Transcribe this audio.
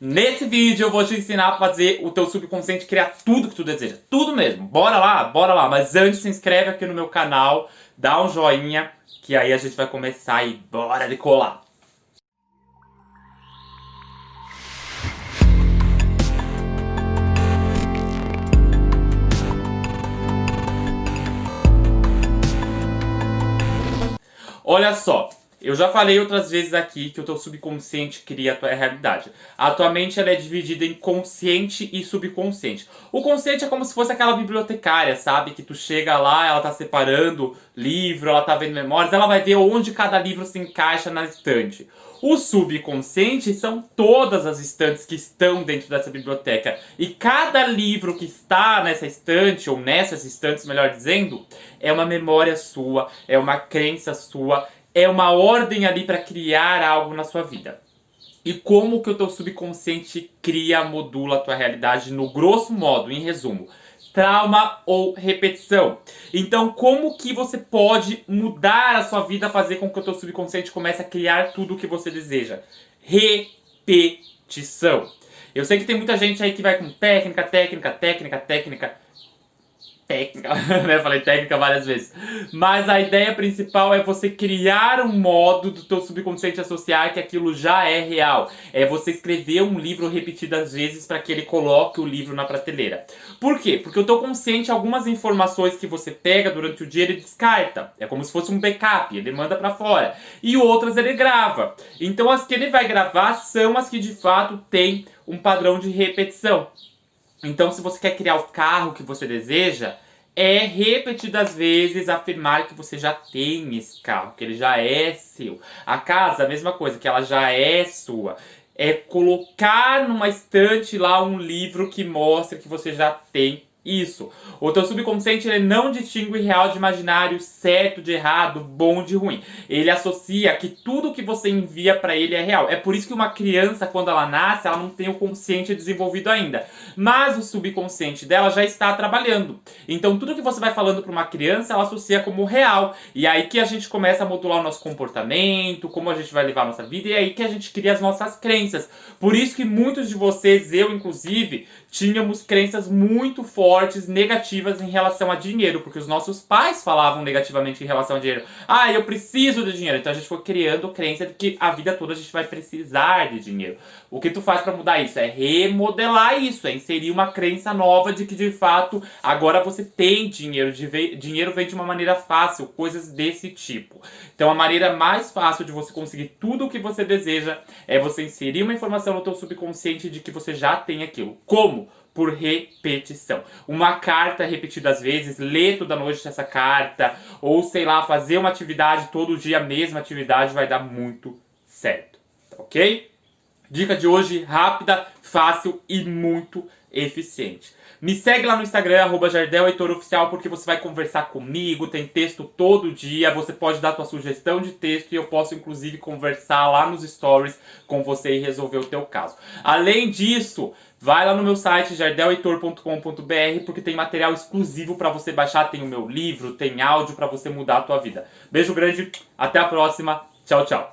Nesse vídeo eu vou te ensinar a fazer o teu subconsciente criar tudo que tu deseja. Tudo mesmo. Bora lá, bora lá. Mas antes se inscreve aqui no meu canal, dá um joinha, que aí a gente vai começar e bora decolar. Olha só, eu já falei outras vezes aqui que o teu subconsciente cria a tua realidade. A tua mente ela é dividida em consciente e subconsciente. O consciente é como se fosse aquela bibliotecária, sabe? Que tu chega lá, ela tá separando livro, ela tá vendo memórias, ela vai ver onde cada livro se encaixa na estante. O subconsciente são todas as estantes que estão dentro dessa biblioteca. E cada livro que está nessa estante, ou nessas estantes, melhor dizendo, é uma memória sua, é uma crença sua, é uma ordem ali para criar algo na sua vida. E como que o teu subconsciente cria, modula a tua realidade no grosso modo, em resumo, trauma ou repetição. Então, como que você pode mudar a sua vida, fazer com que o teu subconsciente comece a criar tudo o que você deseja? Repetição. Eu sei que tem muita gente aí que vai com técnica, técnica, técnica, técnica técnica, né? Falei técnica várias vezes. Mas a ideia principal é você criar um modo do teu subconsciente associar que aquilo já é real. É você escrever um livro repetidas vezes para que ele coloque o livro na prateleira. Por quê? Porque o teu consciente, algumas informações que você pega durante o dia, ele descarta. É como se fosse um backup, ele manda para fora. E outras ele grava. Então as que ele vai gravar são as que de fato têm um padrão de repetição. Então, se você quer criar o carro que você deseja, é repetidas vezes afirmar que você já tem esse carro, que ele já é seu. A casa, a mesma coisa, que ela já é sua. É colocar numa estante lá um livro que mostra que você já tem isso. O teu subconsciente ele não distingue real de imaginário, certo de errado, bom de ruim. Ele associa que tudo que você envia para ele é real. É por isso que uma criança, quando ela nasce, ela não tem o consciente desenvolvido ainda. Mas o subconsciente dela já está trabalhando. Então tudo que você vai falando para uma criança, ela associa como real. E é aí que a gente começa a modular o nosso comportamento, como a gente vai levar a nossa vida, e é aí que a gente cria as nossas crenças. Por isso que muitos de vocês, eu inclusive, tínhamos crenças muito fortes, negativas em relação a dinheiro, porque os nossos pais falavam negativamente em relação a dinheiro. Ah, eu preciso de dinheiro. Então a gente foi criando crença de que a vida toda a gente vai precisar de dinheiro. O que tu faz para mudar isso? É remodelar isso, é inserir uma crença nova de que de fato agora você tem dinheiro. Dinheiro vem de uma maneira fácil, coisas desse tipo. Então a maneira mais fácil de você conseguir tudo o que você deseja é você inserir uma informação no teu subconsciente de que você já tem aquilo. Como? Por repetição. Uma carta repetida às vezes, ler toda noite essa carta, ou sei lá, fazer uma atividade todo dia, a mesma atividade, vai dar muito certo. Ok? Dica de hoje rápida, fácil e muito eficiente. Me segue lá no Instagram, arroba porque você vai conversar comigo, tem texto todo dia, você pode dar tua sugestão de texto e eu posso inclusive conversar lá nos stories com você e resolver o teu caso. Além disso, Vai lá no meu site jardelheitor.com.br porque tem material exclusivo para você baixar, tem o meu livro, tem áudio para você mudar a tua vida. Beijo grande, até a próxima. Tchau, tchau.